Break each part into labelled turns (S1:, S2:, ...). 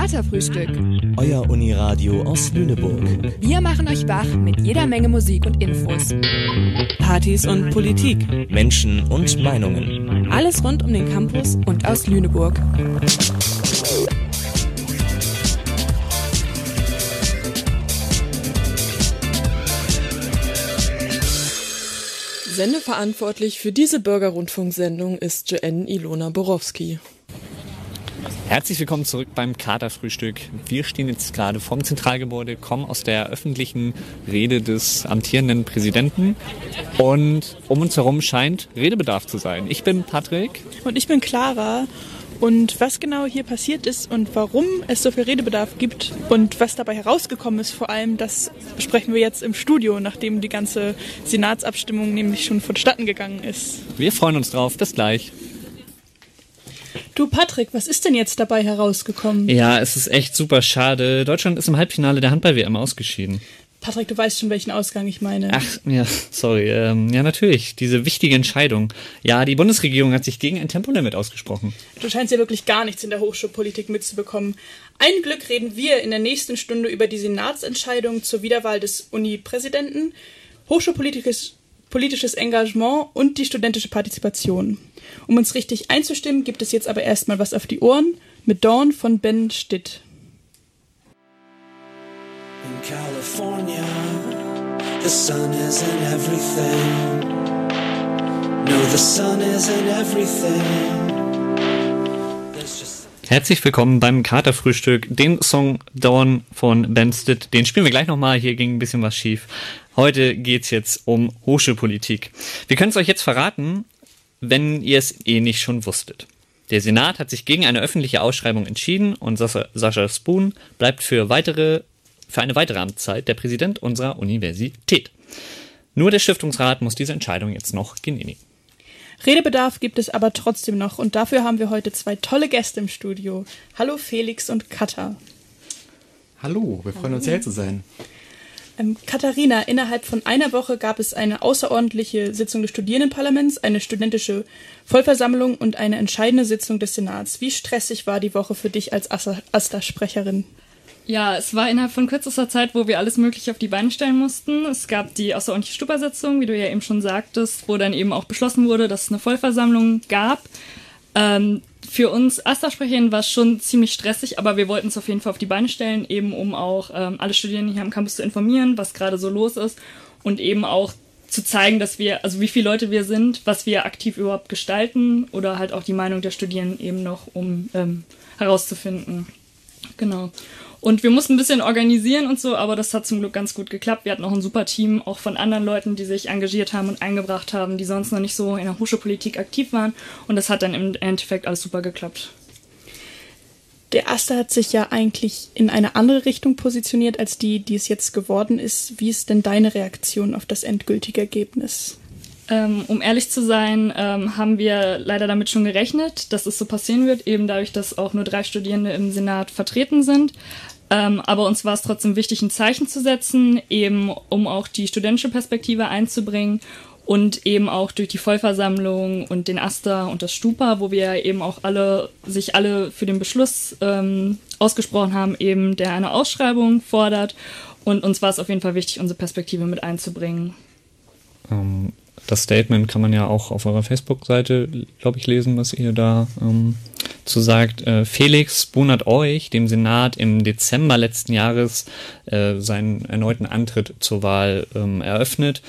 S1: Katerfrühstück.
S2: Euer Uniradio aus Lüneburg.
S1: Wir machen euch wach mit jeder Menge Musik und Infos.
S3: Partys und Politik.
S2: Menschen und Meinungen.
S1: Alles rund um den Campus und aus Lüneburg.
S3: Sendeverantwortlich für diese Bürgerrundfunksendung ist Joanne Ilona Borowski.
S4: Herzlich willkommen zurück beim Katerfrühstück. Wir stehen jetzt gerade vorm Zentralgebäude, kommen aus der öffentlichen Rede des amtierenden Präsidenten und um uns herum scheint Redebedarf zu sein. Ich bin Patrick.
S5: Und ich bin Clara. Und was genau hier passiert ist und warum es so viel Redebedarf gibt und was dabei herausgekommen ist, vor allem, das besprechen wir jetzt im Studio, nachdem die ganze Senatsabstimmung nämlich schon vonstatten gegangen ist.
S4: Wir freuen uns drauf. Bis gleich.
S5: Du Patrick, was ist denn jetzt dabei herausgekommen?
S4: Ja, es ist echt super schade. Deutschland ist im Halbfinale der Handball-WM ausgeschieden.
S5: Patrick, du weißt schon, welchen Ausgang ich meine.
S4: Ach, ja, sorry. Ähm, ja, natürlich. Diese wichtige Entscheidung. Ja, die Bundesregierung hat sich gegen ein Tempolimit ausgesprochen.
S5: Du scheinst ja wirklich gar nichts in der Hochschulpolitik mitzubekommen. Ein Glück reden wir in der nächsten Stunde über die Senatsentscheidung zur Wiederwahl des Uni-Präsidenten, hochschulpolitisches politisches Engagement und die studentische Partizipation. Um uns richtig einzustimmen, gibt es jetzt aber erstmal was auf die Ohren mit Dawn von Ben Stitt.
S6: In California, the sun is in everything. No, the sun is in everything.
S4: Herzlich willkommen beim Katerfrühstück. Den Song Dawn von Ben Stitt, den spielen wir gleich nochmal. Hier ging ein bisschen was schief. Heute geht's jetzt um Hochschulpolitik. Wir können es euch jetzt verraten, wenn ihr es eh nicht schon wusstet. Der Senat hat sich gegen eine öffentliche Ausschreibung entschieden und Sascha Spoon bleibt für weitere für eine weitere Amtszeit der Präsident unserer Universität. Nur der Stiftungsrat muss diese Entscheidung jetzt noch genehmigen.
S5: Redebedarf gibt es aber trotzdem noch und dafür haben wir heute zwei tolle Gäste im Studio. Hallo Felix und Katha.
S7: Hallo, wir freuen uns sehr zu sein.
S5: Ähm, Katharina, innerhalb von einer Woche gab es eine außerordentliche Sitzung des Studierendenparlaments, eine studentische Vollversammlung und eine entscheidende Sitzung des Senats. Wie stressig war die Woche für dich als AStA-Sprecherin?
S8: Ja, es war innerhalb von kürzester Zeit, wo wir alles Mögliche auf die Beine stellen mussten. Es gab die außerordentliche Stuppersitzung, wie du ja eben schon sagtest, wo dann eben auch beschlossen wurde, dass es eine Vollversammlung gab. Ähm, für uns Asta-Sprecherinnen war es schon ziemlich stressig, aber wir wollten es auf jeden Fall auf die Beine stellen, eben um auch ähm, alle Studierenden hier am Campus zu informieren, was gerade so los ist und eben auch zu zeigen, dass wir, also wie viele Leute wir sind, was wir aktiv überhaupt gestalten oder halt auch die Meinung der Studierenden eben noch, um ähm, herauszufinden. Genau. Und wir mussten ein bisschen organisieren und so, aber das hat zum Glück ganz gut geklappt. Wir hatten auch ein super Team, auch von anderen Leuten, die sich engagiert haben und eingebracht haben, die sonst noch nicht so in der Hochschulpolitik aktiv waren. Und das hat dann im Endeffekt alles super geklappt.
S5: Der erste hat sich ja eigentlich in eine andere Richtung positioniert als die, die es jetzt geworden ist. Wie ist denn deine Reaktion auf das endgültige Ergebnis?
S8: Ähm, um ehrlich zu sein, ähm, haben wir leider damit schon gerechnet, dass es so passieren wird, eben dadurch, dass auch nur drei Studierende im Senat vertreten sind. Ähm, aber uns war es trotzdem wichtig, ein Zeichen zu setzen, eben um auch die studentische Perspektive einzubringen und eben auch durch die Vollversammlung und den Aster und das Stupa, wo wir eben auch alle sich alle für den Beschluss ähm, ausgesprochen haben, eben der eine Ausschreibung fordert. Und uns war es auf jeden Fall wichtig, unsere Perspektive mit einzubringen.
S4: Ähm, das Statement kann man ja auch auf eurer Facebook-Seite, glaube ich, lesen, was ihr da ähm, zu sagt. Äh, Felix Boon hat euch, dem Senat, im Dezember letzten Jahres äh, seinen erneuten Antritt zur Wahl ähm, eröffnet.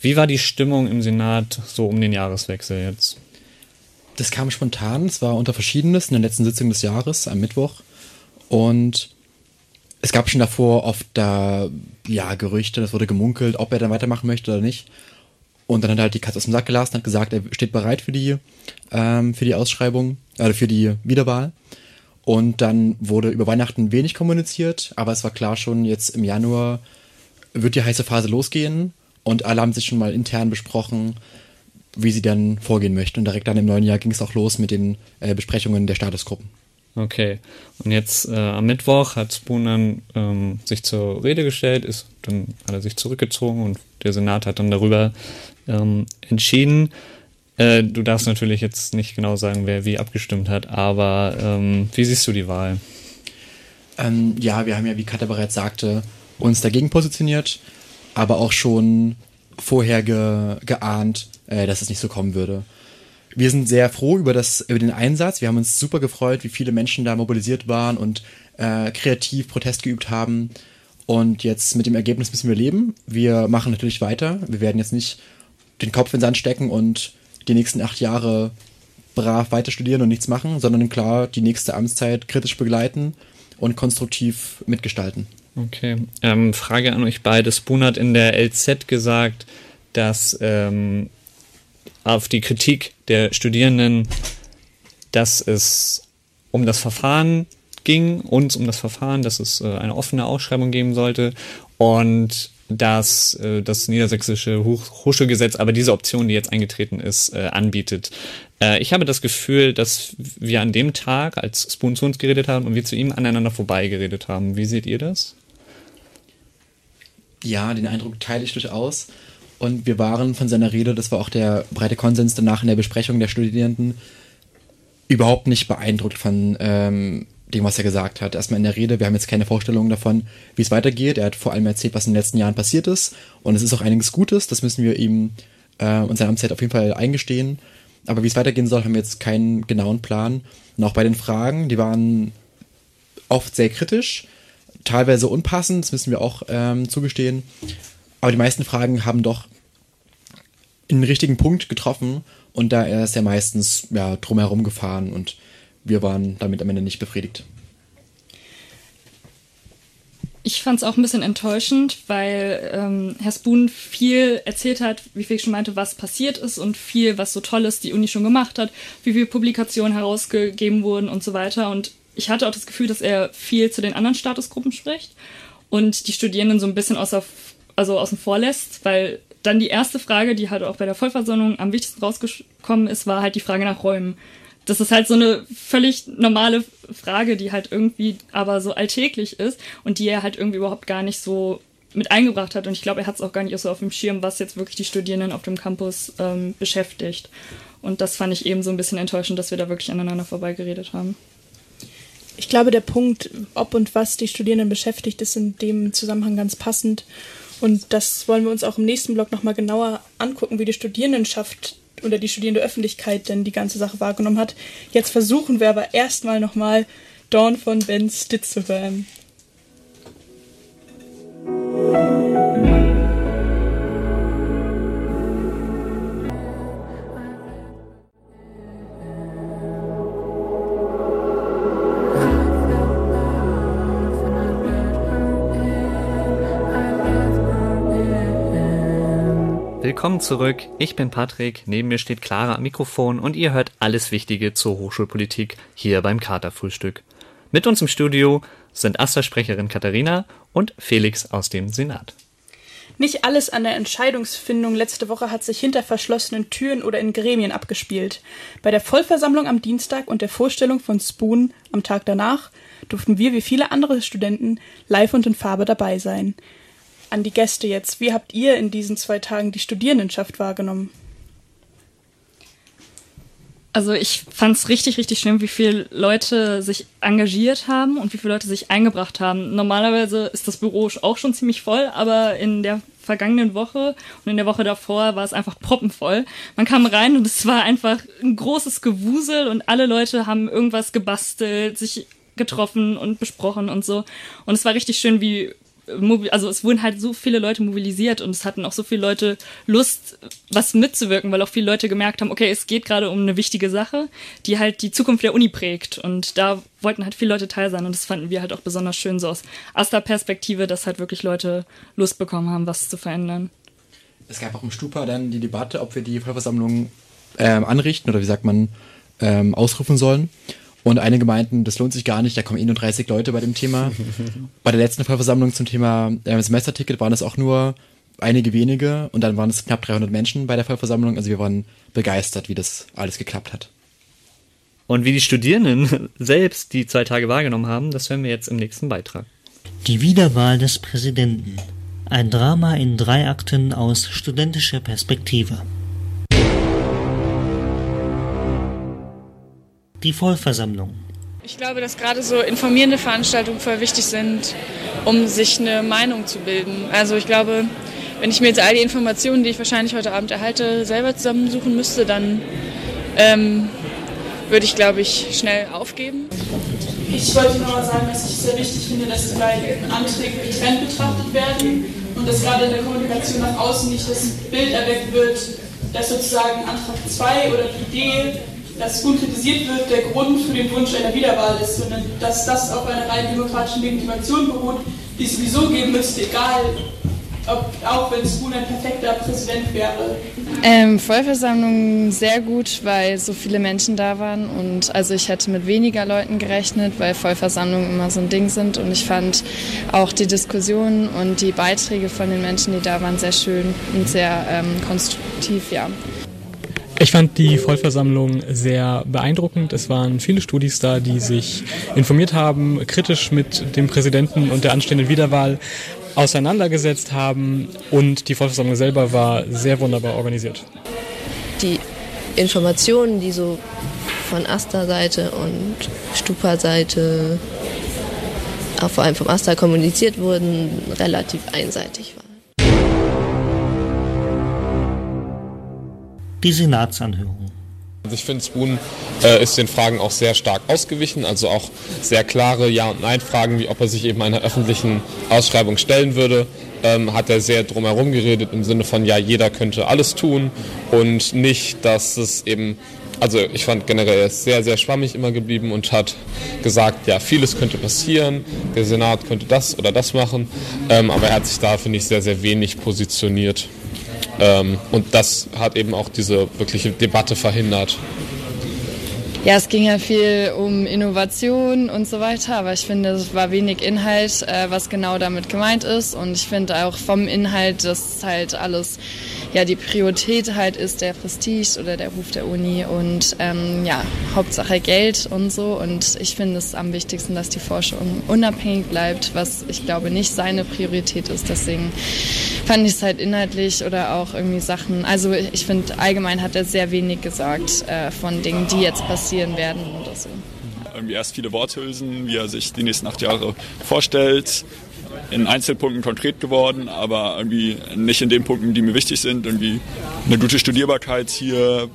S4: Wie war die Stimmung im Senat so um den Jahreswechsel jetzt?
S7: Das kam spontan. Es war unter Verschiedenes in der letzten Sitzung des Jahres am Mittwoch. Und es gab schon davor oft da, ja, Gerüchte, das wurde gemunkelt, ob er dann weitermachen möchte oder nicht. Und dann hat er halt die Katze aus dem Sack gelassen, hat gesagt, er steht bereit für die, ähm, für die Ausschreibung, äh, für die Wiederwahl. Und dann wurde über Weihnachten wenig kommuniziert, aber es war klar schon, jetzt im Januar wird die heiße Phase losgehen und alle haben sich schon mal intern besprochen, wie sie dann vorgehen möchten. Und direkt dann im neuen Jahr ging es auch los mit den äh, Besprechungen der Statusgruppen.
S4: Okay. Und jetzt äh, am Mittwoch hat Spoon dann ähm, sich zur Rede gestellt, ist dann hat er sich zurückgezogen und der Senat hat dann darüber ähm, entschieden. Äh, du darfst natürlich jetzt nicht genau sagen, wer wie abgestimmt hat, aber ähm, wie siehst du die Wahl?
S7: Ähm, ja, wir haben ja, wie Katja bereits sagte, uns dagegen positioniert, aber auch schon vorher ge geahnt, äh, dass es nicht so kommen würde. Wir sind sehr froh über, das, über den Einsatz. Wir haben uns super gefreut, wie viele Menschen da mobilisiert waren und äh, kreativ Protest geübt haben. Und jetzt mit dem Ergebnis müssen wir leben. Wir machen natürlich weiter. Wir werden jetzt nicht den Kopf in den Sand stecken und die nächsten acht Jahre brav weiter studieren und nichts machen, sondern klar die nächste Amtszeit kritisch begleiten und konstruktiv mitgestalten.
S4: Okay. Ähm, Frage an euch beide. Spoon hat in der LZ gesagt, dass ähm, auf die Kritik der Studierenden, dass es um das Verfahren ging, uns um das Verfahren, dass es äh, eine offene Ausschreibung geben sollte und dass äh, das niedersächsische Hoch Hochschulgesetz aber diese Option, die jetzt eingetreten ist, äh, anbietet. Äh, ich habe das Gefühl, dass wir an dem Tag, als Spoon zu uns geredet haben und wir zu ihm aneinander vorbei geredet haben. Wie seht ihr das?
S7: Ja, den Eindruck teile ich durchaus. Und wir waren von seiner Rede, das war auch der breite Konsens danach in der Besprechung der Studierenden, überhaupt nicht beeindruckt von ähm, dem, was er gesagt hat. Erstmal in der Rede, wir haben jetzt keine Vorstellung davon, wie es weitergeht. Er hat vor allem erzählt, was in den letzten Jahren passiert ist. Und es ist auch einiges Gutes, das müssen wir ihm äh, und seiner Amtszeit auf jeden Fall eingestehen. Aber wie es weitergehen soll, haben wir jetzt keinen genauen Plan. Und auch bei den Fragen, die waren oft sehr kritisch, teilweise unpassend, das müssen wir auch ähm, zugestehen. Aber die meisten Fragen haben doch einen richtigen Punkt getroffen und da ist er meistens ja, drumherum gefahren und wir waren damit am Ende nicht befriedigt.
S8: Ich fand es auch ein bisschen enttäuschend, weil ähm, Herr Spoon viel erzählt hat, wie Felix schon meinte, was passiert ist und viel, was so Tolles die Uni schon gemacht hat, wie viele Publikationen herausgegeben wurden und so weiter. Und ich hatte auch das Gefühl, dass er viel zu den anderen Statusgruppen spricht und die Studierenden so ein bisschen außer, also außen vor lässt, weil dann die erste Frage, die halt auch bei der Vollversammlung am wichtigsten rausgekommen ist, war halt die Frage nach Räumen das ist halt so eine völlig normale Frage, die halt irgendwie aber so alltäglich ist und die er halt irgendwie überhaupt gar nicht so mit eingebracht hat. Und ich glaube, er hat es auch gar nicht so auf dem Schirm, was jetzt wirklich die Studierenden auf dem Campus ähm, beschäftigt. Und das fand ich eben so ein bisschen enttäuschend, dass wir da wirklich aneinander vorbeigeredet haben.
S5: Ich glaube, der Punkt, ob und was die Studierenden beschäftigt, ist in dem Zusammenhang ganz passend. Und das wollen wir uns auch im nächsten Blog nochmal genauer angucken, wie die Studierendenschaft oder die studierende Öffentlichkeit denn die ganze Sache wahrgenommen hat. Jetzt versuchen wir aber erstmal nochmal Dawn von Ben Stitt zu hören.
S4: Willkommen zurück. Ich bin Patrick. Neben mir steht Clara am Mikrofon und ihr hört alles Wichtige zur Hochschulpolitik hier beim Katerfrühstück. Mit uns im Studio sind Asta-Sprecherin Katharina und Felix aus dem Senat.
S5: Nicht alles an der Entscheidungsfindung letzte Woche hat sich hinter verschlossenen Türen oder in Gremien abgespielt. Bei der Vollversammlung am Dienstag und der Vorstellung von Spoon am Tag danach durften wir wie viele andere Studenten live und in Farbe dabei sein an die Gäste jetzt. Wie habt ihr in diesen zwei Tagen die Studierendenschaft wahrgenommen?
S8: Also ich fand es richtig, richtig schlimm, wie viele Leute sich engagiert haben und wie viele Leute sich eingebracht haben. Normalerweise ist das Büro auch schon ziemlich voll, aber in der vergangenen Woche und in der Woche davor war es einfach proppenvoll. Man kam rein und es war einfach ein großes Gewusel und alle Leute haben irgendwas gebastelt, sich getroffen und besprochen und so. Und es war richtig schön, wie also es wurden halt so viele Leute mobilisiert und es hatten auch so viele Leute Lust, was mitzuwirken, weil auch viele Leute gemerkt haben, okay, es geht gerade um eine wichtige Sache, die halt die Zukunft der Uni prägt. Und da wollten halt viele Leute teil sein und das fanden wir halt auch besonders schön so aus Asta-Perspektive, dass halt wirklich Leute Lust bekommen haben, was zu verändern.
S7: Es gab auch im Stupa dann die Debatte, ob wir die Vollversammlung ähm, anrichten oder wie sagt man, ähm, ausrufen sollen. Und einige meinten, das lohnt sich gar nicht, da kommen eh nur 30 Leute bei dem Thema. bei der letzten Vollversammlung zum Thema äh, Semesterticket waren es auch nur einige wenige und dann waren es knapp 300 Menschen bei der Vollversammlung. Also wir waren begeistert, wie das alles geklappt hat.
S4: Und wie die Studierenden selbst die zwei Tage wahrgenommen haben, das hören wir jetzt im nächsten Beitrag.
S9: Die Wiederwahl des Präsidenten. Ein Drama in drei Akten aus studentischer Perspektive. Die Vollversammlung.
S10: Ich glaube, dass gerade so informierende Veranstaltungen voll wichtig sind, um sich eine Meinung zu bilden. Also ich glaube, wenn ich mir jetzt all die Informationen, die ich wahrscheinlich heute Abend erhalte, selber zusammensuchen müsste, dann ähm, würde ich, glaube ich, schnell aufgeben.
S5: Ich wollte nur mal sagen, dass ich es sehr wichtig finde, dass die beiden Anträge getrennt betrachtet werden und dass gerade in der Kommunikation nach außen nicht das Bild erweckt wird, dass sozusagen Antrag 2 oder die Idee, dass gut kritisiert wird, der Grund für den Wunsch einer Wiederwahl ist, sondern dass das auf einer rein demokratischen Legitimation beruht, die es sowieso geben müsste, egal ob, auch wenn Spoon ein perfekter Präsident wäre.
S10: Ähm, Vollversammlung sehr gut, weil so viele Menschen da waren und also ich hätte mit weniger Leuten gerechnet, weil Vollversammlungen immer so ein Ding sind und ich fand auch die Diskussionen und die Beiträge von den Menschen, die da waren, sehr schön und sehr ähm, konstruktiv, ja.
S11: Ich fand die Vollversammlung sehr beeindruckend. Es waren viele Studis da, die sich informiert haben, kritisch mit dem Präsidenten und der anstehenden Wiederwahl auseinandergesetzt haben und die Vollversammlung selber war sehr wunderbar organisiert.
S12: Die Informationen, die so von Asta-Seite und Stupa-Seite, vor allem vom Asta kommuniziert wurden, relativ einseitig waren.
S9: Die Senatsanhörung.
S13: Also ich finde, Spoon äh, ist den Fragen auch sehr stark ausgewichen, also auch sehr klare Ja- und Nein-Fragen, wie ob er sich eben einer öffentlichen Ausschreibung stellen würde. Ähm, hat er sehr drumherum geredet im Sinne von, ja, jeder könnte alles tun und nicht, dass es eben, also ich fand generell, er ist sehr, sehr schwammig immer geblieben und hat gesagt, ja, vieles könnte passieren, der Senat könnte das oder das machen, ähm, aber er hat sich da, finde ich, sehr, sehr wenig positioniert. Ähm, und das hat eben auch diese wirkliche Debatte verhindert.
S10: Ja, es ging ja viel um Innovation und so weiter, aber ich finde, es war wenig Inhalt, äh, was genau damit gemeint ist. Und ich finde auch vom Inhalt, dass halt alles, ja, die Priorität halt ist der Prestige oder der Ruf der Uni und ähm, ja, Hauptsache Geld und so. Und ich finde es am wichtigsten, dass die Forschung unabhängig bleibt, was ich glaube nicht seine Priorität ist. Deswegen fand ich es halt inhaltlich oder auch irgendwie Sachen. Also ich finde, allgemein hat er sehr wenig gesagt äh, von Dingen, die jetzt passieren werden oder so.
S14: Irgendwie erst viele Worthülsen, wie er sich die nächsten acht Jahre vorstellt. In Einzelpunkten konkret geworden, aber irgendwie nicht in den Punkten, die mir wichtig sind. Irgendwie eine gute Studierbarkeit hier,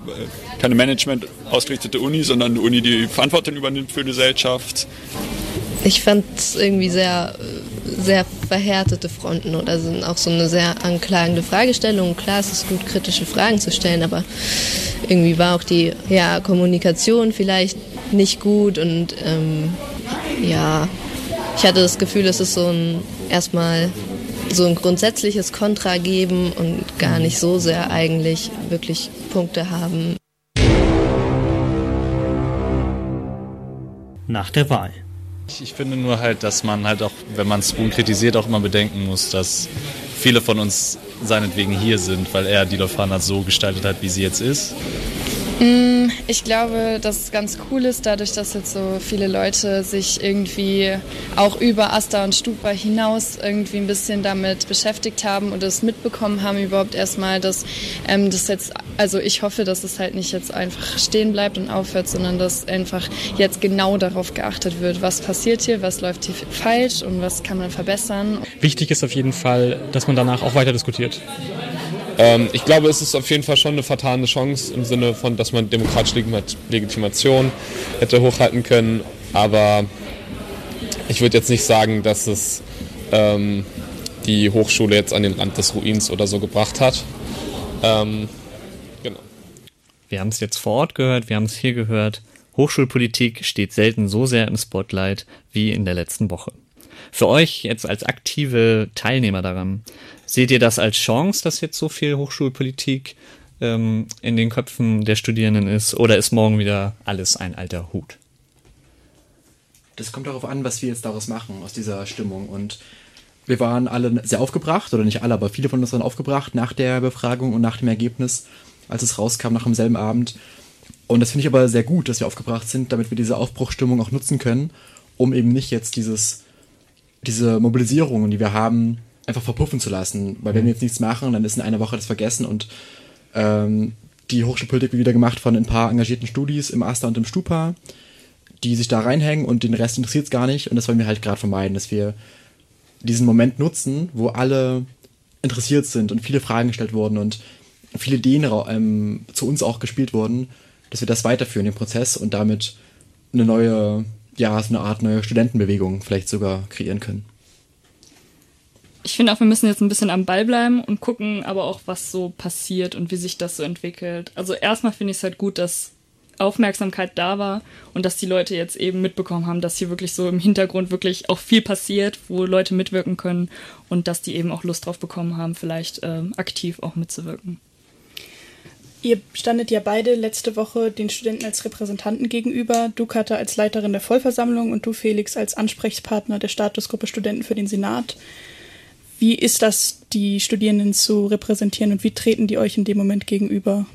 S14: keine Management ausgerichtete Uni, sondern eine Uni, die Verantwortung übernimmt für die Gesellschaft.
S12: Ich fand es irgendwie sehr, sehr verhärtete Fronten oder sind auch so eine sehr anklagende Fragestellung. Klar, es ist gut, kritische Fragen zu stellen, aber irgendwie war auch die ja, Kommunikation vielleicht nicht gut und ähm, ja, ich hatte das Gefühl, es ist so ein erstmal so ein grundsätzliches Kontra geben und gar nicht so sehr eigentlich wirklich Punkte haben.
S9: Nach der Wahl.
S15: Ich finde nur halt, dass man halt auch, wenn man Spoon kritisiert, auch immer bedenken muss, dass viele von uns seinetwegen hier sind, weil er die Lofana so gestaltet hat, wie sie jetzt ist.
S10: Ich glaube, dass es ganz cool ist, dadurch, dass jetzt so viele Leute sich irgendwie auch über Asta und Stupa hinaus irgendwie ein bisschen damit beschäftigt haben und es mitbekommen haben überhaupt erstmal, dass ähm, das jetzt, also ich hoffe, dass es halt nicht jetzt einfach stehen bleibt und aufhört, sondern dass einfach jetzt genau darauf geachtet wird, was passiert hier, was läuft hier falsch und was kann man verbessern.
S11: Wichtig ist auf jeden Fall, dass man danach auch weiter diskutiert.
S13: Ähm, ich glaube, es ist auf jeden Fall schon eine vertane Chance im Sinne von, dass man demokratische Legitimation hätte hochhalten können. Aber ich würde jetzt nicht sagen, dass es ähm, die Hochschule jetzt an den Rand des Ruins oder so gebracht hat. Ähm, genau.
S4: Wir haben es jetzt vor Ort gehört, wir haben es hier gehört. Hochschulpolitik steht selten so sehr im Spotlight wie in der letzten Woche. Für euch jetzt als aktive Teilnehmer daran, seht ihr das als Chance, dass jetzt so viel Hochschulpolitik ähm, in den Köpfen der Studierenden ist, oder ist morgen wieder alles ein alter Hut?
S7: Das kommt darauf an, was wir jetzt daraus machen, aus dieser Stimmung. Und wir waren alle sehr aufgebracht, oder nicht alle, aber viele von uns waren aufgebracht nach der Befragung und nach dem Ergebnis, als es rauskam nach demselben Abend. Und das finde ich aber sehr gut, dass wir aufgebracht sind, damit wir diese Aufbruchstimmung auch nutzen können, um eben nicht jetzt dieses, diese Mobilisierung, die wir haben, einfach verpuffen zu lassen. Weil wenn wir jetzt nichts machen, dann ist in einer Woche das vergessen und ähm, die Hochschulpolitik wird wieder gemacht von ein paar engagierten Studis im Asta und im Stupa, die sich da reinhängen und den Rest interessiert es gar nicht. Und das wollen wir halt gerade vermeiden, dass wir diesen Moment nutzen, wo alle interessiert sind und viele Fragen gestellt wurden und viele Ideen ähm, zu uns auch gespielt wurden, dass wir das weiterführen, den Prozess und damit eine neue, ja, so eine Art neue Studentenbewegung vielleicht sogar kreieren können.
S8: Ich finde auch, wir müssen jetzt ein bisschen am Ball bleiben und gucken aber auch, was so passiert und wie sich das so entwickelt. Also erstmal finde ich es halt gut, dass Aufmerksamkeit da war und dass die Leute jetzt eben mitbekommen haben, dass hier wirklich so im Hintergrund wirklich auch viel passiert, wo Leute mitwirken können und dass die eben auch Lust drauf bekommen haben, vielleicht äh, aktiv auch mitzuwirken.
S5: Ihr standet ja beide letzte Woche den Studenten als Repräsentanten gegenüber. Du, Katha, als Leiterin der Vollversammlung und du, Felix, als Ansprechpartner der Statusgruppe Studenten für den Senat. Wie ist das, die Studierenden zu repräsentieren und wie treten die euch in dem Moment gegenüber?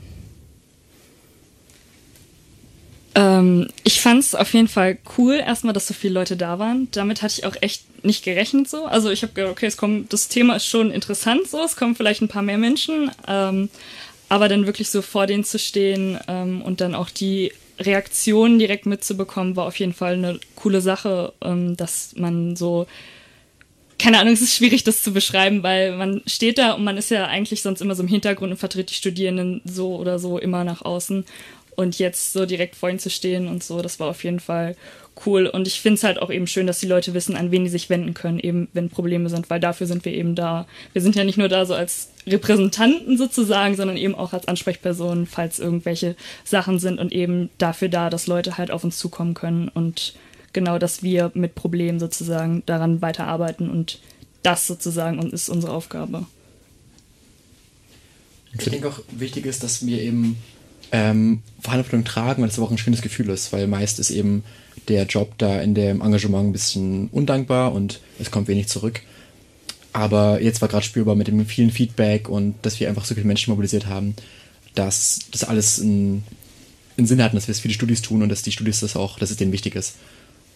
S8: Ähm, ich fand es auf jeden Fall cool, erstmal, dass so viele Leute da waren. Damit hatte ich auch echt nicht gerechnet so. Also ich habe gedacht, okay, es kommt, das Thema ist schon interessant so, es kommen vielleicht ein paar mehr Menschen, ähm, aber dann wirklich so vor denen zu stehen ähm, und dann auch die Reaktionen direkt mitzubekommen, war auf jeden Fall eine coole Sache, ähm, dass man so keine Ahnung, es ist schwierig, das zu beschreiben, weil man steht da und man ist ja eigentlich sonst immer so im Hintergrund und vertritt die Studierenden so oder so immer nach außen. Und jetzt so direkt vor ihnen zu stehen und so, das war auf jeden Fall cool. Und ich finde es halt auch eben schön, dass die Leute wissen, an wen die sich wenden können, eben wenn Probleme sind, weil dafür sind wir eben da. Wir sind ja nicht nur da so als Repräsentanten sozusagen, sondern eben auch als Ansprechpersonen, falls irgendwelche Sachen sind und eben dafür da, dass Leute halt auf uns zukommen können und genau, dass wir mit Problemen sozusagen daran weiterarbeiten und das sozusagen ist unsere Aufgabe.
S7: Ich denke auch wichtig ist, dass wir eben ähm, Verantwortung tragen, weil das aber auch ein schönes Gefühl ist, weil meist ist eben der Job da in dem Engagement ein bisschen undankbar und es kommt wenig zurück. Aber jetzt war gerade spürbar mit dem vielen Feedback und dass wir einfach so viele Menschen mobilisiert haben, dass das alles einen, einen Sinn hat und dass wir es für die Studis tun und dass die Studis das auch, dass es denen wichtig ist.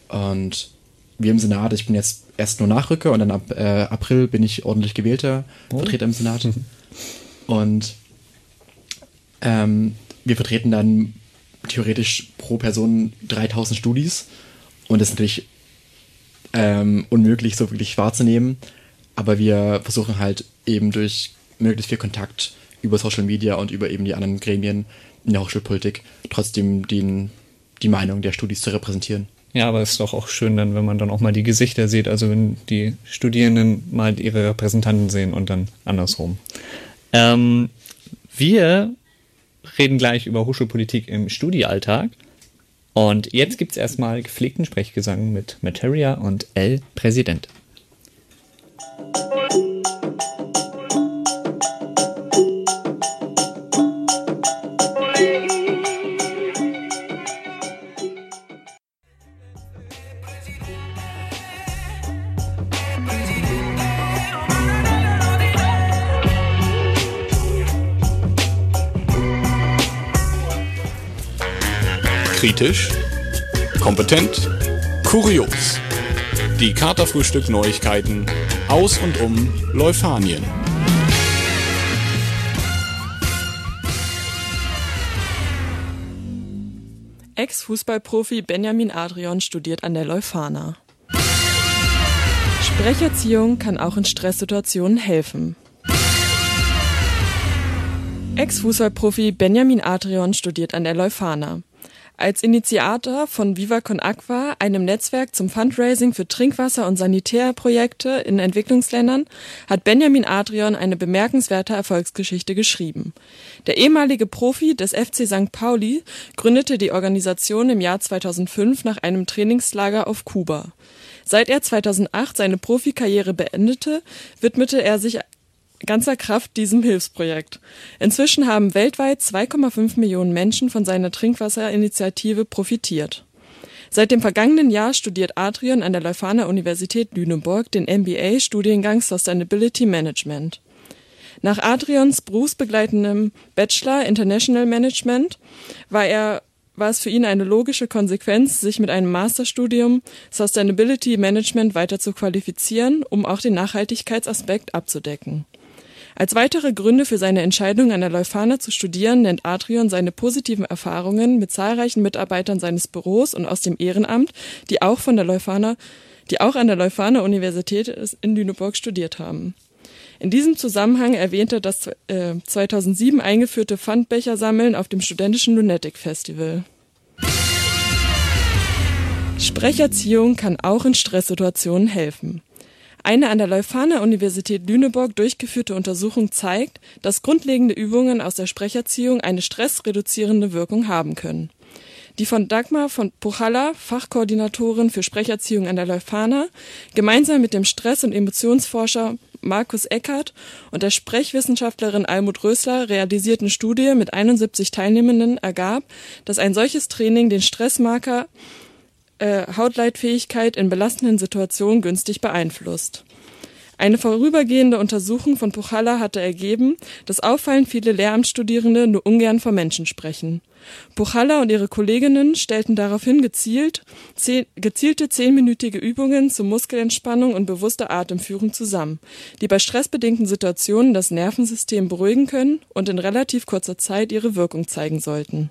S7: Und wir im Senat, ich bin jetzt erst nur Nachrücker und dann ab äh, April bin ich ordentlich gewählter oh. Vertreter im Senat. und ähm, wir vertreten dann theoretisch pro Person 3000 Studis und das ist natürlich ähm, unmöglich, so wirklich wahrzunehmen. Aber wir versuchen halt eben durch möglichst viel Kontakt über Social Media und über eben die anderen Gremien in der Hochschulpolitik trotzdem den, die Meinung der Studis zu repräsentieren.
S4: Ja, aber es ist doch auch schön dann, wenn man dann auch mal die Gesichter sieht, also wenn die Studierenden mal ihre Repräsentanten sehen und dann andersrum. Ähm, wir reden gleich über Hochschulpolitik im Studiealltag. Und jetzt gibt es erstmal gepflegten Sprechgesang mit Materia und El Präsident.
S16: Kritisch, kompetent, kurios. Die Katerfrühstück Neuigkeiten aus und um Leuphanien.
S3: Ex-Fußballprofi Benjamin Adrian studiert an der Leuphana. Sprecherziehung kann auch in Stresssituationen helfen. Ex-Fußballprofi Benjamin Adrian studiert an der Leuphana. Als Initiator von Viva Con Aqua, einem Netzwerk zum Fundraising für Trinkwasser- und Sanitärprojekte in Entwicklungsländern, hat Benjamin Adrian eine bemerkenswerte Erfolgsgeschichte geschrieben. Der ehemalige Profi des FC St. Pauli gründete die Organisation im Jahr 2005 nach einem Trainingslager auf Kuba. Seit er 2008 seine Profikarriere beendete, widmete er sich ganzer Kraft diesem Hilfsprojekt. Inzwischen haben weltweit 2,5 Millionen Menschen von seiner Trinkwasserinitiative profitiert. Seit dem vergangenen Jahr studiert Adrian an der Leuphana Universität Lüneburg den MBA-Studiengang Sustainability Management. Nach Adrians berufsbegleitendem Bachelor International Management war er war es für ihn eine logische Konsequenz, sich mit einem Masterstudium Sustainability Management weiter zu qualifizieren, um auch den Nachhaltigkeitsaspekt abzudecken. Als weitere Gründe für seine Entscheidung, an der Leuphana zu studieren, nennt Adrian seine positiven Erfahrungen mit zahlreichen Mitarbeitern seines Büros und aus dem Ehrenamt, die auch von der Leuphana, die auch an der Leuphana Universität in Lüneburg studiert haben. In diesem Zusammenhang erwähnt er das äh, 2007 eingeführte Pfandbecher-Sammeln auf dem studentischen Lunatic Festival. Sprecherziehung kann auch in Stresssituationen helfen. Eine an der Leuphana Universität Lüneburg durchgeführte Untersuchung zeigt, dass grundlegende Übungen aus der Sprecherziehung eine stressreduzierende Wirkung haben können. Die von Dagmar von Puchalla, Fachkoordinatorin für Sprecherziehung an der Leuphana, gemeinsam mit dem Stress- und Emotionsforscher Markus Eckert und der Sprechwissenschaftlerin Almut Rösler realisierten Studie mit 71 Teilnehmenden ergab, dass ein solches Training den Stressmarker äh, Hautleitfähigkeit in belastenden Situationen günstig beeinflusst. Eine vorübergehende Untersuchung von Puchalla hatte ergeben, dass auffallend viele Lehramtsstudierende nur ungern vor Menschen sprechen. Puchalla und ihre Kolleginnen stellten daraufhin gezielt, zehn, gezielte zehnminütige Übungen zur Muskelentspannung und bewusster Atemführung zusammen, die bei stressbedingten Situationen das Nervensystem beruhigen können und in relativ kurzer Zeit ihre Wirkung zeigen sollten.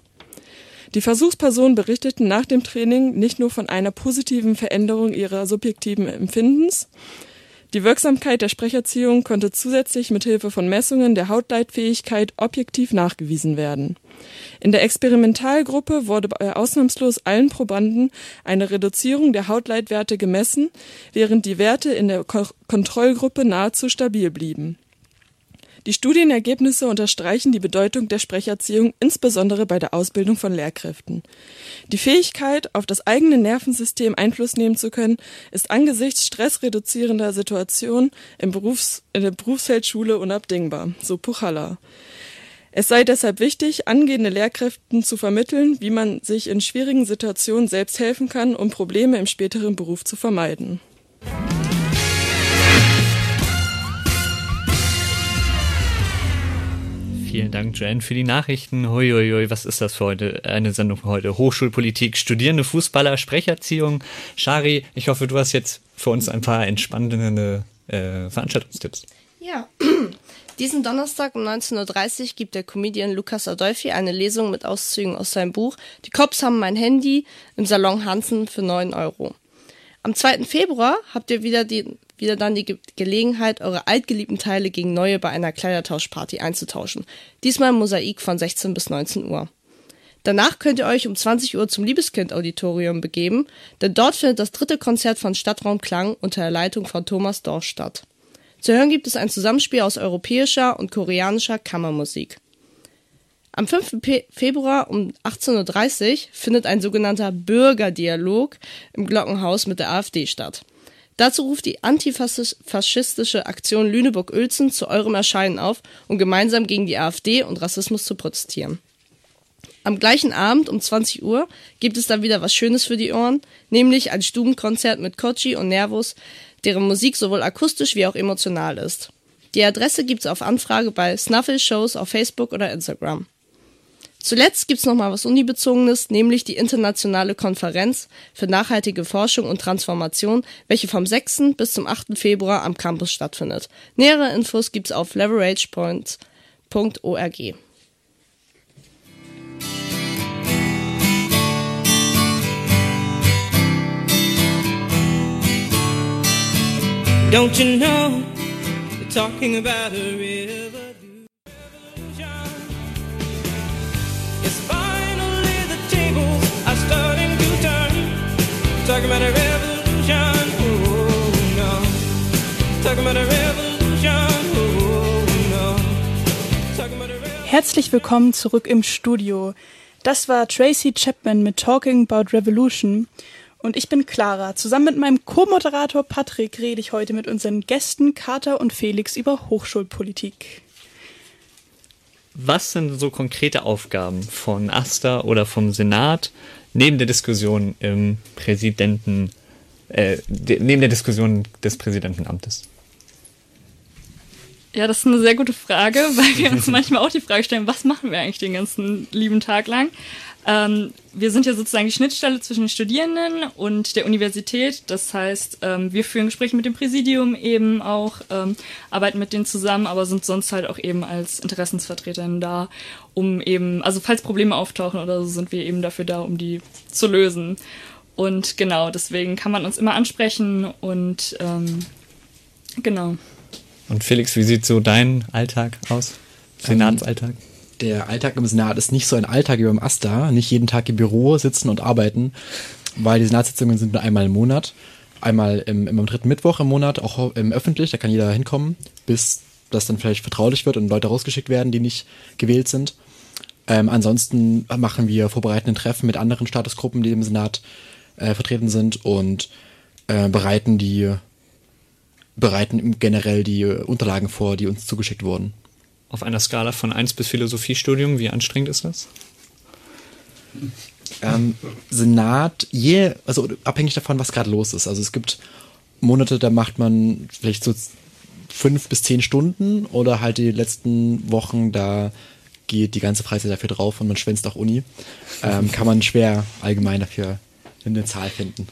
S3: Die Versuchspersonen berichteten nach dem Training nicht nur von einer positiven Veränderung ihrer subjektiven Empfindens, die Wirksamkeit der Sprecherziehung konnte zusätzlich mit Hilfe von Messungen der Hautleitfähigkeit objektiv nachgewiesen werden. In der Experimentalgruppe wurde bei ausnahmslos allen Probanden eine Reduzierung der Hautleitwerte gemessen, während die Werte in der Ko Kontrollgruppe nahezu stabil blieben. Die Studienergebnisse unterstreichen die Bedeutung der Sprecherziehung insbesondere bei der Ausbildung von Lehrkräften. Die Fähigkeit, auf das eigene Nervensystem Einfluss nehmen zu können, ist angesichts stressreduzierender Situationen im Berufs-, in der Berufsfeldschule unabdingbar, so Puchalla. Es sei deshalb wichtig, angehende Lehrkräften zu vermitteln, wie man sich in schwierigen Situationen selbst helfen kann, um Probleme im späteren Beruf zu vermeiden.
S4: Vielen Dank, Jen, für die Nachrichten. Huiuiui, was ist das für heute? Eine Sendung für heute. Hochschulpolitik, Studierende, Fußballer, Sprecherziehung. Shari, ich hoffe, du hast jetzt für uns ein paar entspannende äh, Veranstaltungstipps.
S12: Ja, diesen Donnerstag um 19.30 Uhr gibt der Comedian Lukas Adolfi eine Lesung mit Auszügen aus seinem Buch Die Cops haben mein Handy im Salon Hansen für 9 Euro. Am 2. Februar habt ihr wieder die wieder dann die Ge Gelegenheit, eure altgeliebten Teile gegen neue bei einer Kleidertauschparty einzutauschen. Diesmal Mosaik von 16 bis 19 Uhr. Danach könnt ihr euch um 20 Uhr zum Liebeskind-Auditorium begeben, denn dort findet das dritte Konzert von Stadtraum Klang unter der Leitung von Thomas Dorf statt. Zu hören gibt es ein Zusammenspiel aus europäischer und koreanischer Kammermusik. Am 5. Februar um 18.30 Uhr findet ein sogenannter Bürgerdialog im Glockenhaus mit der AfD statt. Dazu ruft die antifaschistische Aktion Lüneburg-Uelzen zu eurem Erscheinen auf, um gemeinsam gegen die AfD und Rassismus zu protestieren. Am gleichen Abend um 20 Uhr gibt es dann wieder was Schönes für die Ohren, nämlich ein Stubenkonzert mit Kochi und Nervos, deren Musik sowohl akustisch wie auch emotional ist. Die Adresse gibt's auf Anfrage bei Snuffle Shows auf Facebook oder Instagram. Zuletzt gibt's noch mal was Unibezogenes, nämlich die Internationale Konferenz für nachhaltige Forschung und Transformation, welche vom 6. bis zum 8. Februar am Campus stattfindet. Nähere Infos gibt's auf leveragepoints.org.
S6: Don't you know talking about a revolution? Talking about a revolution, oh oh no. Talking about a revolution.
S5: Herzlich willkommen zurück im Studio. Das war Tracy Chapman mit Talking About Revolution. Und ich bin Clara. Zusammen mit meinem Co-Moderator Patrick rede ich heute mit unseren Gästen Carter und Felix über Hochschulpolitik.
S4: Was sind so konkrete Aufgaben von AStA oder vom Senat neben der Diskussion im Präsidenten, äh, neben der Diskussion des Präsidentenamtes?
S8: Ja, das ist eine sehr gute Frage, weil wir uns manchmal auch die Frage stellen, was machen wir eigentlich den ganzen lieben Tag lang? Ähm, wir sind ja sozusagen die Schnittstelle zwischen den Studierenden und der Universität. Das heißt, ähm, wir führen Gespräche mit dem Präsidium eben auch, ähm, arbeiten mit denen zusammen, aber sind sonst halt auch eben als Interessensvertreterinnen da, um eben, also falls Probleme auftauchen oder so, sind wir eben dafür da, um die zu lösen. Und genau, deswegen kann man uns immer ansprechen und ähm, genau.
S4: Und Felix, wie sieht so dein Alltag aus? Senatsalltag?
S7: Der Alltag im Senat ist nicht so ein Alltag wie beim AStA, nicht jeden Tag im Büro sitzen und arbeiten, weil die Senatssitzungen sind nur einmal im Monat. Einmal im, im, am dritten Mittwoch im Monat, auch im öffentlich, da kann jeder hinkommen, bis das dann vielleicht vertraulich wird und Leute rausgeschickt werden, die nicht gewählt sind. Ähm, ansonsten machen wir vorbereitende Treffen mit anderen Statusgruppen, die im Senat äh, vertreten sind und äh, bereiten die bereiten generell die Unterlagen vor, die uns zugeschickt wurden.
S4: Auf einer Skala von 1 bis Philosophiestudium, wie anstrengend ist das?
S7: Ähm, Senat, je, also abhängig davon, was gerade los ist. Also es gibt Monate, da macht man vielleicht so fünf bis zehn Stunden oder halt die letzten Wochen, da geht die ganze Freizeit dafür drauf und man schwänzt auch Uni. Ähm, kann man schwer allgemein dafür eine Zahl finden.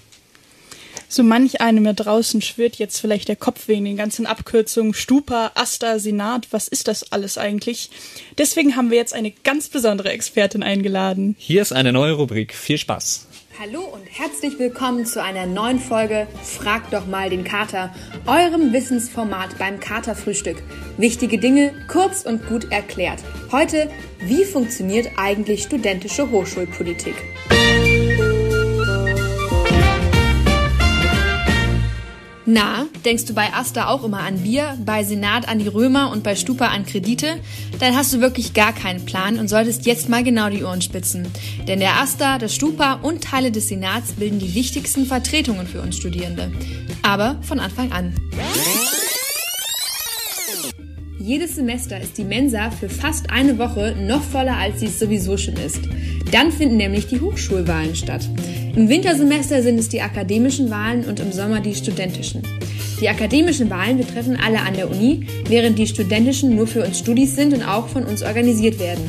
S5: So manch einem da draußen schwirrt jetzt vielleicht der Kopf wegen den ganzen Abkürzungen Stupa, Asta, Senat. Was ist das alles eigentlich? Deswegen haben wir jetzt eine ganz besondere Expertin eingeladen.
S4: Hier ist eine neue Rubrik. Viel Spaß.
S17: Hallo und herzlich willkommen zu einer neuen Folge Frag doch mal den Kater, eurem Wissensformat beim Katerfrühstück. Wichtige Dinge kurz und gut erklärt. Heute, wie funktioniert eigentlich studentische Hochschulpolitik? Na, denkst du bei Asta auch immer an Bier, bei Senat an die Römer und bei Stupa an Kredite? Dann hast du wirklich gar keinen Plan und solltest jetzt mal genau die Ohren spitzen. Denn der Asta, das Stupa und Teile des Senats bilden die wichtigsten Vertretungen für uns Studierende. Aber von Anfang an. Jedes Semester ist die Mensa für fast eine Woche noch voller, als sie es sowieso schon ist. Dann finden nämlich die Hochschulwahlen statt. Im Wintersemester sind es die akademischen Wahlen und im Sommer die studentischen. Die akademischen Wahlen betreffen alle an der Uni, während die studentischen nur für uns Studis sind und auch von uns organisiert werden.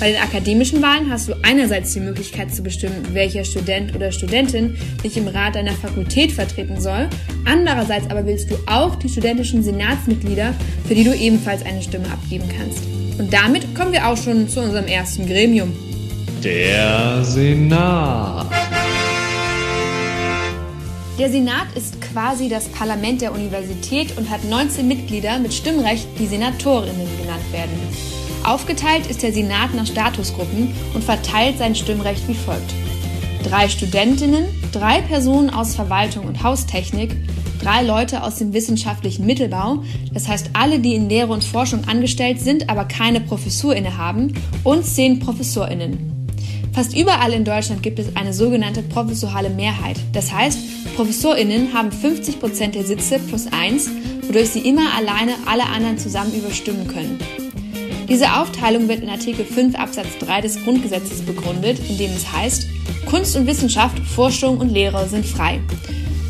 S17: Bei den akademischen Wahlen hast du einerseits die Möglichkeit zu bestimmen, welcher Student oder Studentin dich im Rat deiner Fakultät vertreten soll. Andererseits aber willst du auch die studentischen Senatsmitglieder, für die du ebenfalls eine Stimme abgeben kannst. Und damit kommen wir auch schon zu unserem ersten Gremium.
S4: Der Senat.
S17: Der Senat ist quasi das Parlament der Universität und hat 19 Mitglieder mit Stimmrecht, die Senatorinnen genannt werden. Aufgeteilt ist der Senat nach Statusgruppen und verteilt sein Stimmrecht wie folgt. Drei Studentinnen, drei Personen aus Verwaltung und Haustechnik, drei Leute aus dem wissenschaftlichen Mittelbau, das heißt alle, die in Lehre und Forschung angestellt sind, aber keine Professur innehaben, und zehn ProfessorInnen. Fast überall in Deutschland gibt es eine sogenannte professorale Mehrheit. Das heißt, ProfessorInnen haben 50 Prozent der Sitze plus eins, wodurch sie immer alleine alle anderen zusammen überstimmen können. Diese Aufteilung wird in Artikel 5 Absatz 3 des Grundgesetzes begründet, in dem es heißt, Kunst und Wissenschaft, Forschung und Lehre sind frei.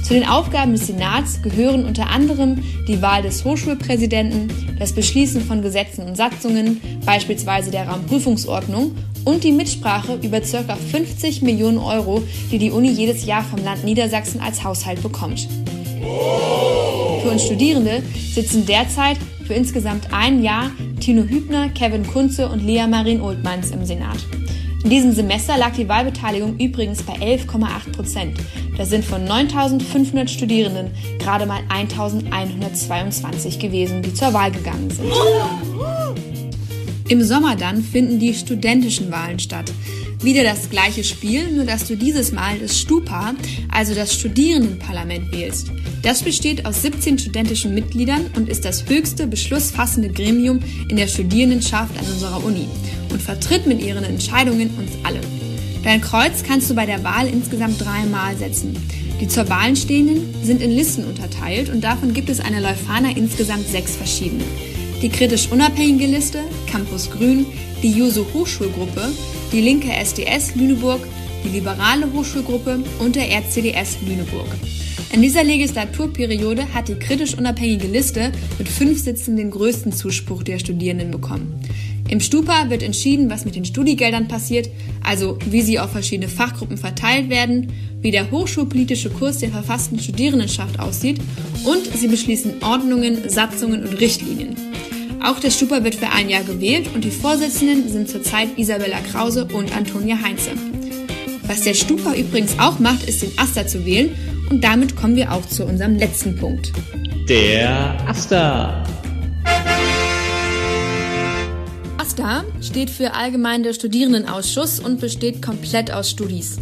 S17: Zu den Aufgaben des Senats gehören unter anderem die Wahl des Hochschulpräsidenten, das Beschließen von Gesetzen und Satzungen, beispielsweise der Raumprüfungsordnung und die Mitsprache über ca. 50 Millionen Euro, die die Uni jedes Jahr vom Land Niedersachsen als Haushalt bekommt. Für uns Studierende sitzen derzeit für insgesamt ein Jahr Tino Hübner, Kevin Kunze und Lea Marin Oldmanns im Senat. In diesem Semester lag die Wahlbeteiligung übrigens bei 11,8 Prozent. Das sind von 9.500 Studierenden gerade mal 1.122 gewesen, die zur Wahl gegangen sind. Im Sommer dann finden die studentischen Wahlen statt. Wieder das gleiche Spiel, nur dass du dieses Mal das Stupa, also das Studierendenparlament wählst. Das besteht aus 17 studentischen Mitgliedern und ist das höchste beschlussfassende Gremium in der Studierendenschaft an unserer Uni und vertritt mit ihren Entscheidungen uns alle. Dein Kreuz kannst du bei der Wahl insgesamt dreimal setzen. Die zur Wahl stehenden sind in Listen unterteilt und davon gibt es eine Leuphana insgesamt sechs verschiedene die kritisch unabhängige Liste, Campus Grün, die Juso Hochschulgruppe, die linke SDS Lüneburg, die liberale Hochschulgruppe und der RCDS Lüneburg. In dieser Legislaturperiode hat die kritisch unabhängige Liste mit fünf Sitzen den größten Zuspruch der Studierenden bekommen. Im Stupa wird entschieden, was mit den Studiegeldern passiert, also wie sie auf verschiedene Fachgruppen verteilt werden, wie der hochschulpolitische Kurs der verfassten Studierendenschaft aussieht und sie beschließen Ordnungen, Satzungen und Richtlinien. Auch der Stupa wird für ein Jahr gewählt und die Vorsitzenden sind zurzeit Isabella Krause und Antonia Heinze. Was der Stupa übrigens auch macht, ist den Aster zu wählen und damit kommen wir auch zu unserem letzten Punkt.
S4: Der Asta.
S17: AStA steht für Allgemeiner Studierendenausschuss und besteht komplett aus Studis.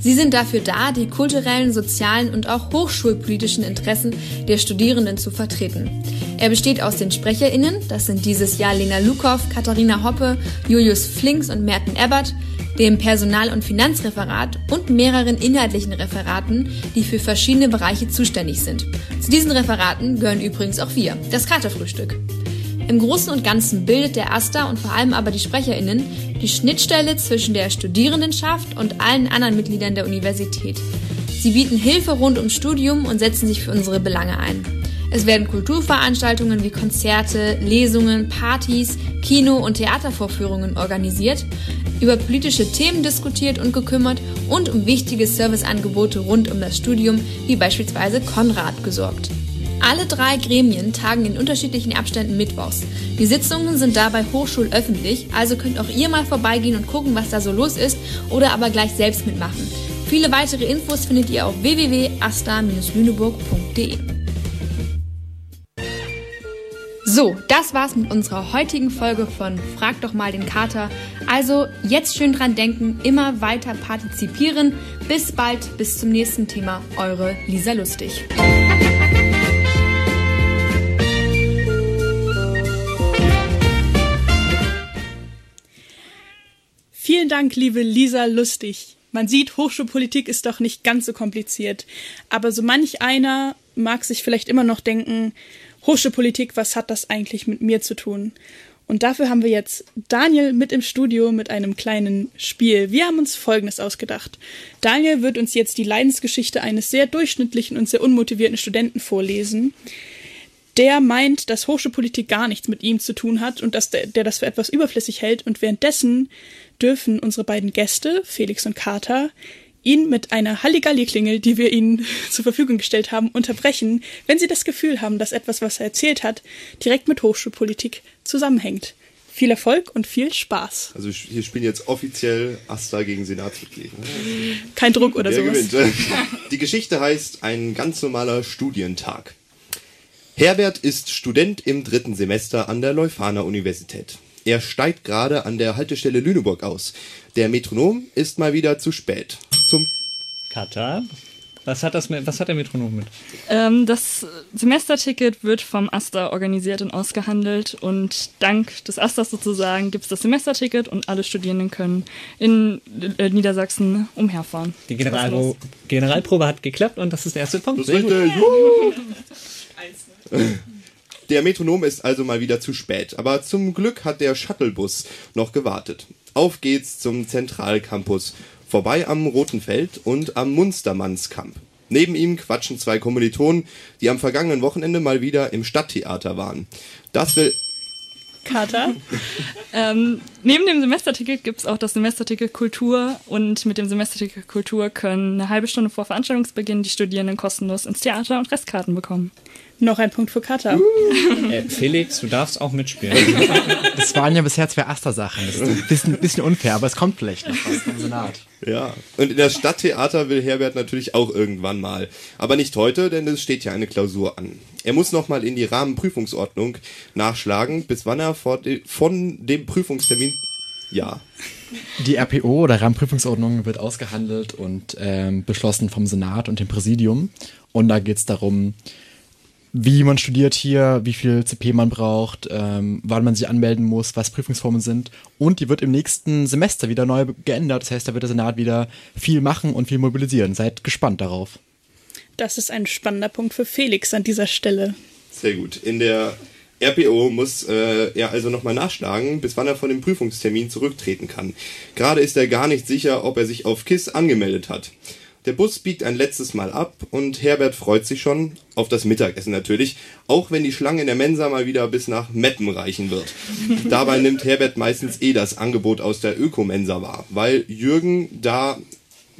S17: Sie sind dafür da, die kulturellen, sozialen und auch hochschulpolitischen Interessen der Studierenden zu vertreten. Er besteht aus den SprecherInnen, das sind dieses Jahr Lena Lukow, Katharina Hoppe, Julius Flinks und Merten Ebbert, dem Personal- und Finanzreferat und mehreren inhaltlichen Referaten, die für verschiedene Bereiche zuständig sind. Zu diesen Referaten gehören übrigens auch wir, das Katerfrühstück. Im Großen und Ganzen bildet der AStA und vor allem aber die SprecherInnen die Schnittstelle zwischen der Studierendenschaft und allen anderen Mitgliedern der Universität. Sie bieten Hilfe rund ums Studium und setzen sich für unsere Belange ein. Es werden Kulturveranstaltungen wie Konzerte, Lesungen, Partys, Kino- und Theatervorführungen organisiert, über politische Themen diskutiert und gekümmert und um wichtige Serviceangebote rund um das Studium wie beispielsweise Konrad gesorgt. Alle drei Gremien tagen in unterschiedlichen Abständen mittwochs. Die Sitzungen sind dabei hochschulöffentlich, also könnt auch ihr mal vorbeigehen und gucken, was da so los ist oder aber gleich selbst mitmachen. Viele weitere Infos findet ihr auf www.asta-lüneburg.de. So, das war's mit unserer heutigen Folge von Frag doch mal den Kater. Also jetzt schön dran denken, immer weiter partizipieren. Bis bald, bis zum nächsten Thema. Eure Lisa Lustig.
S5: Vielen Dank, liebe Lisa Lustig. Man sieht, Hochschulpolitik ist doch nicht ganz so kompliziert. Aber so manch einer mag sich vielleicht immer noch denken, Hochschulpolitik, was hat das eigentlich mit mir zu tun? Und dafür haben wir jetzt Daniel mit im Studio mit einem kleinen Spiel. Wir haben uns Folgendes ausgedacht. Daniel wird uns jetzt die Leidensgeschichte eines sehr durchschnittlichen und sehr unmotivierten Studenten vorlesen. Der meint, dass Hochschulpolitik gar nichts mit ihm zu tun hat und dass der, der das für etwas überflüssig hält. Und währenddessen dürfen unsere beiden Gäste, Felix und Carter, ihn mit einer Halligalli-Klingel, die wir ihnen zur Verfügung gestellt haben, unterbrechen, wenn sie das Gefühl haben, dass etwas, was er erzählt hat, direkt mit Hochschulpolitik zusammenhängt. Viel Erfolg und viel Spaß.
S18: Also hier spielen jetzt offiziell Asta gegen Senatsmitglieder.
S5: Kein Druck oder
S18: gewinnt? Die Geschichte heißt Ein ganz normaler Studientag. Herbert ist Student im dritten Semester an der Leuphana Universität. Er steigt gerade an der Haltestelle Lüneburg aus. Der Metronom ist mal wieder zu spät. Zum
S4: Katar? Was hat, das mit, was hat der Metronom mit?
S8: Ähm, das Semesterticket wird vom Aster organisiert und ausgehandelt und dank des Asters sozusagen gibt es das Semesterticket und alle Studierenden können in äh, Niedersachsen umherfahren.
S4: Die Generalpro Generalprobe hat geklappt und das ist der erste Punkt.
S18: Das ist richtig. Der Metronom ist also mal wieder zu spät, aber zum Glück hat der Shuttlebus noch gewartet. Auf geht's zum Zentralcampus, vorbei am Roten Feld und am Munstermannskamp. Neben ihm quatschen zwei Kommilitonen, die am vergangenen Wochenende mal wieder im Stadttheater waren. Das will
S8: Kater. ähm, neben dem Semesterticket gibt es auch das Semesterticket Kultur und mit dem Semesterticket Kultur können eine halbe Stunde vor Veranstaltungsbeginn die Studierenden kostenlos ins Theater und Restkarten bekommen.
S5: Noch ein Punkt für Katar.
S4: Äh, Felix, du darfst auch mitspielen.
S7: Das waren ja bisher zwei Aster-Sachen. Das ist ein bisschen, bisschen unfair, aber es kommt vielleicht noch was vom Senat.
S18: Ja, und in das Stadttheater will Herbert natürlich auch irgendwann mal. Aber nicht heute, denn es steht ja eine Klausur an. Er muss nochmal in die Rahmenprüfungsordnung nachschlagen, bis wann er vor de von dem Prüfungstermin. Ja.
S7: Die RPO oder Rahmenprüfungsordnung wird ausgehandelt und ähm, beschlossen vom Senat und dem Präsidium. Und da geht es darum, wie man studiert hier, wie viel CP man braucht, ähm, wann man sich anmelden muss, was Prüfungsformen sind. Und die wird im nächsten Semester wieder neu geändert. Das heißt, da wird der Senat wieder viel machen und viel mobilisieren. Seid gespannt darauf.
S5: Das ist ein spannender Punkt für Felix an dieser Stelle.
S18: Sehr gut. In der RPO muss äh, er also nochmal nachschlagen, bis wann er von dem Prüfungstermin zurücktreten kann. Gerade ist er gar nicht sicher, ob er sich auf KISS angemeldet hat. Der Bus biegt ein letztes Mal ab und Herbert freut sich schon auf das Mittagessen natürlich, auch wenn die Schlange in der Mensa mal wieder bis nach Meppen reichen wird. Dabei nimmt Herbert meistens eh das Angebot aus der Ökomensa wahr, weil Jürgen da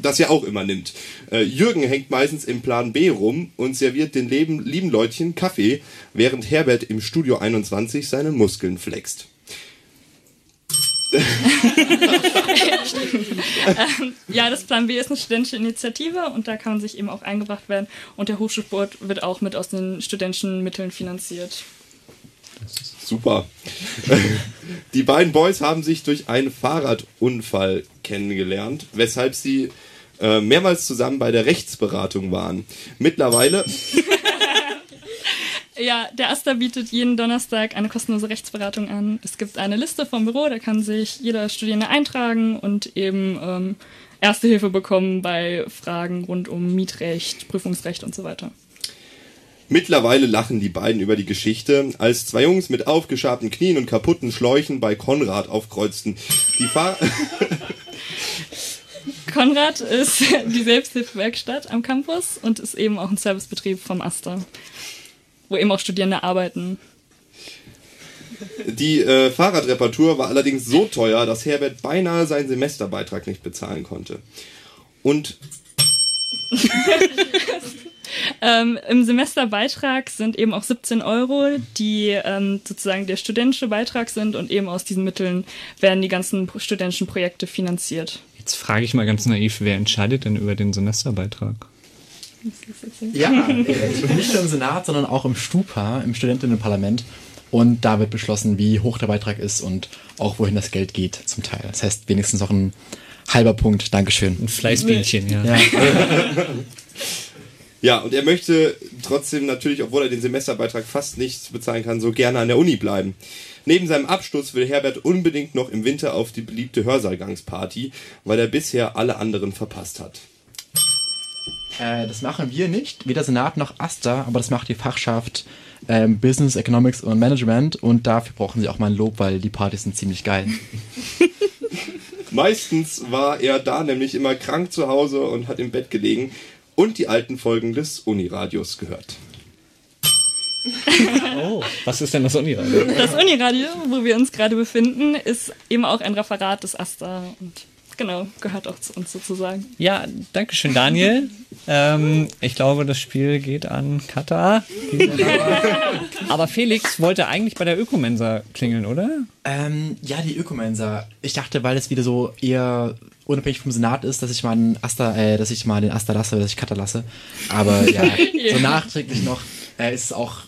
S18: das ja auch immer nimmt. Äh, Jürgen hängt meistens im Plan B rum und serviert den leben, lieben Leutchen Kaffee, während Herbert im Studio 21 seine Muskeln flext.
S8: ähm, ja, das Plan B ist eine studentische Initiative und da kann man sich eben auch eingebracht werden. Und der Hochschulsport wird auch mit aus den studentischen Mitteln finanziert.
S18: Super. Die beiden Boys haben sich durch einen Fahrradunfall kennengelernt, weshalb sie äh, mehrmals zusammen bei der Rechtsberatung waren. Mittlerweile
S8: Ja, der Asta bietet jeden Donnerstag eine kostenlose Rechtsberatung an. Es gibt eine Liste vom Büro, da kann sich jeder Studierende eintragen und eben ähm, Erste Hilfe bekommen bei Fragen rund um Mietrecht, Prüfungsrecht und so weiter.
S18: Mittlerweile lachen die beiden über die Geschichte, als zwei Jungs mit aufgeschabten Knien und kaputten Schläuchen bei Konrad aufkreuzten. Die Fahr
S8: Konrad ist die Selbsthilfewerkstatt am Campus und ist eben auch ein Servicebetrieb vom Asta, wo eben auch Studierende arbeiten.
S18: Die äh, Fahrradreparatur war allerdings so teuer, dass Herbert beinahe seinen Semesterbeitrag nicht bezahlen konnte. Und
S8: Ähm, Im Semesterbeitrag sind eben auch 17 Euro, die ähm, sozusagen der studentische Beitrag sind und eben aus diesen Mitteln werden die ganzen studentischen Projekte finanziert.
S4: Jetzt frage ich mal ganz naiv, wer entscheidet denn über den Semesterbeitrag?
S7: Ja, äh, nicht nur im Senat, sondern auch im Stupa, im Studentinnenparlament. Und da wird beschlossen, wie hoch der Beitrag ist und auch wohin das Geld geht zum Teil. Das heißt, wenigstens noch ein halber Punkt. Dankeschön. Ein
S4: Fleißbienchen, ja.
S7: ja.
S18: Ja, und er möchte trotzdem natürlich, obwohl er den Semesterbeitrag fast nicht bezahlen kann, so gerne an der Uni bleiben. Neben seinem Abschluss will Herbert unbedingt noch im Winter auf die beliebte Hörsaалgangsparty, weil er bisher alle anderen verpasst hat.
S7: Äh, das machen wir nicht, weder Senat noch AStA, aber das macht die Fachschaft ähm, Business, Economics und Management und dafür brauchen sie auch mal ein Lob, weil die Partys sind ziemlich geil.
S18: Meistens war er da nämlich immer krank zu Hause und hat im Bett gelegen und die alten Folgen des Uniradios gehört.
S4: Oh, was ist denn das Uniradio?
S8: Das Uniradio, wo wir uns gerade befinden, ist eben auch ein Referat des AStA und genau, gehört auch zu uns sozusagen.
S4: Ja, danke schön, Daniel. ähm, ich glaube, das Spiel geht an Katar. Aber Felix wollte eigentlich bei der Ökomensa klingeln, oder?
S7: Ähm, ja, die Ökomensa. Ich dachte, weil es wieder so eher unabhängig vom Senat ist, dass ich mal einen Asta, äh, dass ich mal den Asta lasse, dass ich Cutter lasse. Aber ja,
S8: Ja.
S7: so nachträglich noch äh, ist es auch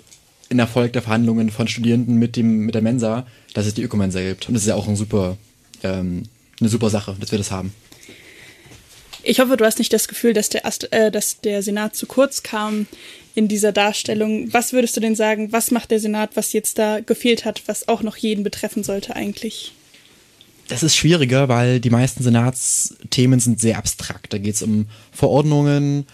S7: in Erfolg der Verhandlungen von Studierenden mit dem mit der Mensa, dass es die Ökomensa gibt. Und das ist ja auch ein super, ähm, eine super Sache, dass wir das haben.
S5: Ich hoffe, du hast nicht das Gefühl, dass der, Ast äh, dass der Senat zu kurz kam in dieser Darstellung. Was würdest du denn sagen, was macht der Senat, was jetzt da gefehlt hat, was auch noch jeden betreffen sollte eigentlich?
S7: Das ist schwieriger, weil die meisten Senatsthemen sind sehr abstrakt. Da geht es um Verordnungen.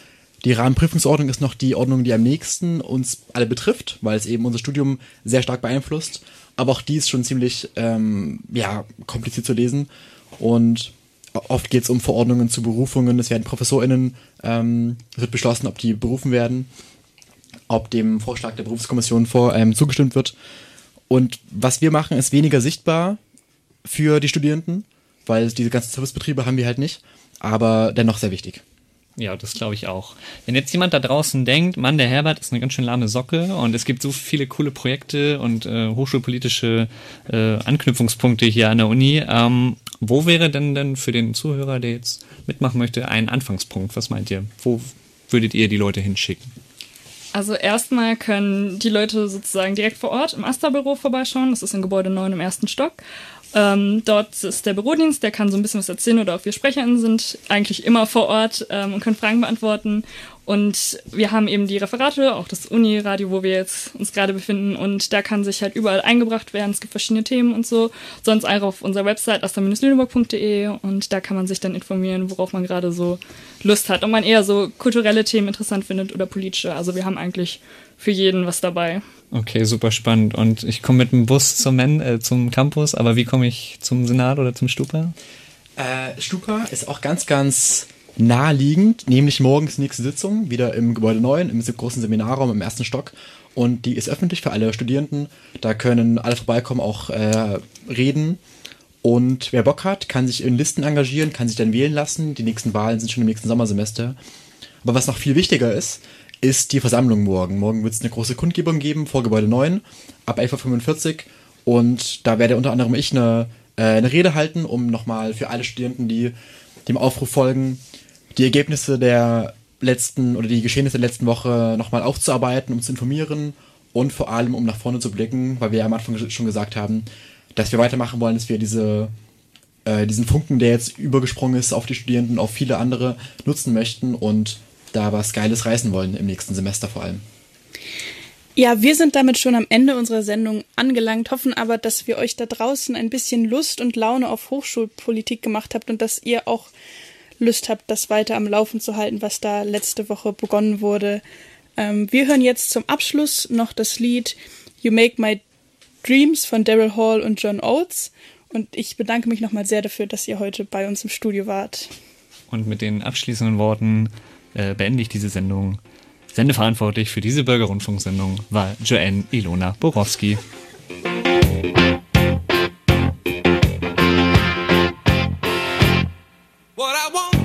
S7: Die Rahmenprüfungsordnung ist noch die Ordnung, die am nächsten uns alle betrifft, weil es eben unser Studium sehr stark beeinflusst. Aber auch die ist schon ziemlich ähm, ja, kompliziert zu lesen. Und oft geht es um Verordnungen zu Berufungen. Es werden ProfessorInnen, ähm, es wird beschlossen, ob die berufen werden, ob dem Vorschlag der Berufskommission vor, ähm, zugestimmt wird. Und was wir machen, ist weniger sichtbar für die Studierenden, weil diese ganzen Servicebetriebe haben wir halt nicht, aber dennoch sehr wichtig.
S4: Ja, das glaube ich auch. Wenn jetzt jemand da draußen denkt, Mann, der Herbert ist eine ganz schön lahme Socke und es gibt so viele coole Projekte und äh, hochschulpolitische äh, Anknüpfungspunkte hier an der Uni, ähm, wo wäre denn denn für den Zuhörer, der jetzt mitmachen möchte, ein Anfangspunkt? Was meint ihr? Wo würdet ihr die Leute hinschicken?
S8: Also erstmal können die Leute sozusagen direkt vor Ort im Asta-Büro vorbeischauen. Das ist in Gebäude 9 im ersten Stock. Ähm, dort ist der Bürodienst, der kann so ein bisschen was erzählen oder auch wir SprecherInnen sind eigentlich immer vor Ort ähm, und können Fragen beantworten. Und wir haben eben die Referate, auch das Uni-Radio, wo wir jetzt uns gerade befinden. Und da kann sich halt überall eingebracht werden. Es gibt verschiedene Themen und so. Sonst einfach auf unserer Website asta-lüneburg.de und da kann man sich dann informieren, worauf man gerade so Lust hat. Ob man eher so kulturelle Themen interessant findet oder politische. Also wir haben eigentlich für jeden was dabei.
S4: Okay, super spannend. Und ich komme mit dem Bus zum, Men äh, zum Campus, aber wie komme ich zum Senat oder zum Stupa?
S7: Äh, Stupa ist auch ganz, ganz naheliegend, nämlich morgens nächste Sitzung, wieder im Gebäude 9, im großen Seminarraum im ersten Stock. Und die ist öffentlich für alle Studierenden. Da können alle vorbeikommen, auch äh, reden. Und wer Bock hat, kann sich in Listen engagieren, kann sich dann wählen lassen. Die nächsten Wahlen sind schon im nächsten Sommersemester. Aber was noch viel wichtiger ist, ist die Versammlung morgen. Morgen wird es eine große Kundgebung geben vor Gebäude 9 ab 11.45 Uhr. Und da werde unter anderem ich eine, äh, eine Rede halten, um nochmal für alle Studenten, die dem Aufruf folgen, die Ergebnisse der letzten oder die Geschehnisse der letzten Woche nochmal aufzuarbeiten, um zu informieren und vor allem um nach vorne zu blicken, weil wir ja am Anfang schon gesagt haben, dass wir weitermachen wollen, dass wir diese, äh, diesen Funken, der jetzt übergesprungen ist auf die Studierenden, auf viele andere nutzen möchten und da was Geiles reißen wollen im nächsten Semester vor allem.
S5: Ja, wir sind damit schon am Ende unserer Sendung angelangt, hoffen aber, dass wir euch da draußen ein bisschen Lust und Laune auf Hochschulpolitik gemacht habt und dass ihr auch Lust habt, das weiter am Laufen zu halten, was da letzte Woche begonnen wurde. Ähm, wir hören jetzt zum Abschluss noch das Lied You Make My Dreams von Daryl Hall und John Oates. Und ich bedanke mich nochmal sehr dafür, dass ihr heute bei uns im Studio wart.
S4: Und mit den abschließenden Worten äh, beende ich diese Sendung. Sendeverantwortlich für diese Bürgerrundfunksendung war Joanne Ilona Borowski. What I want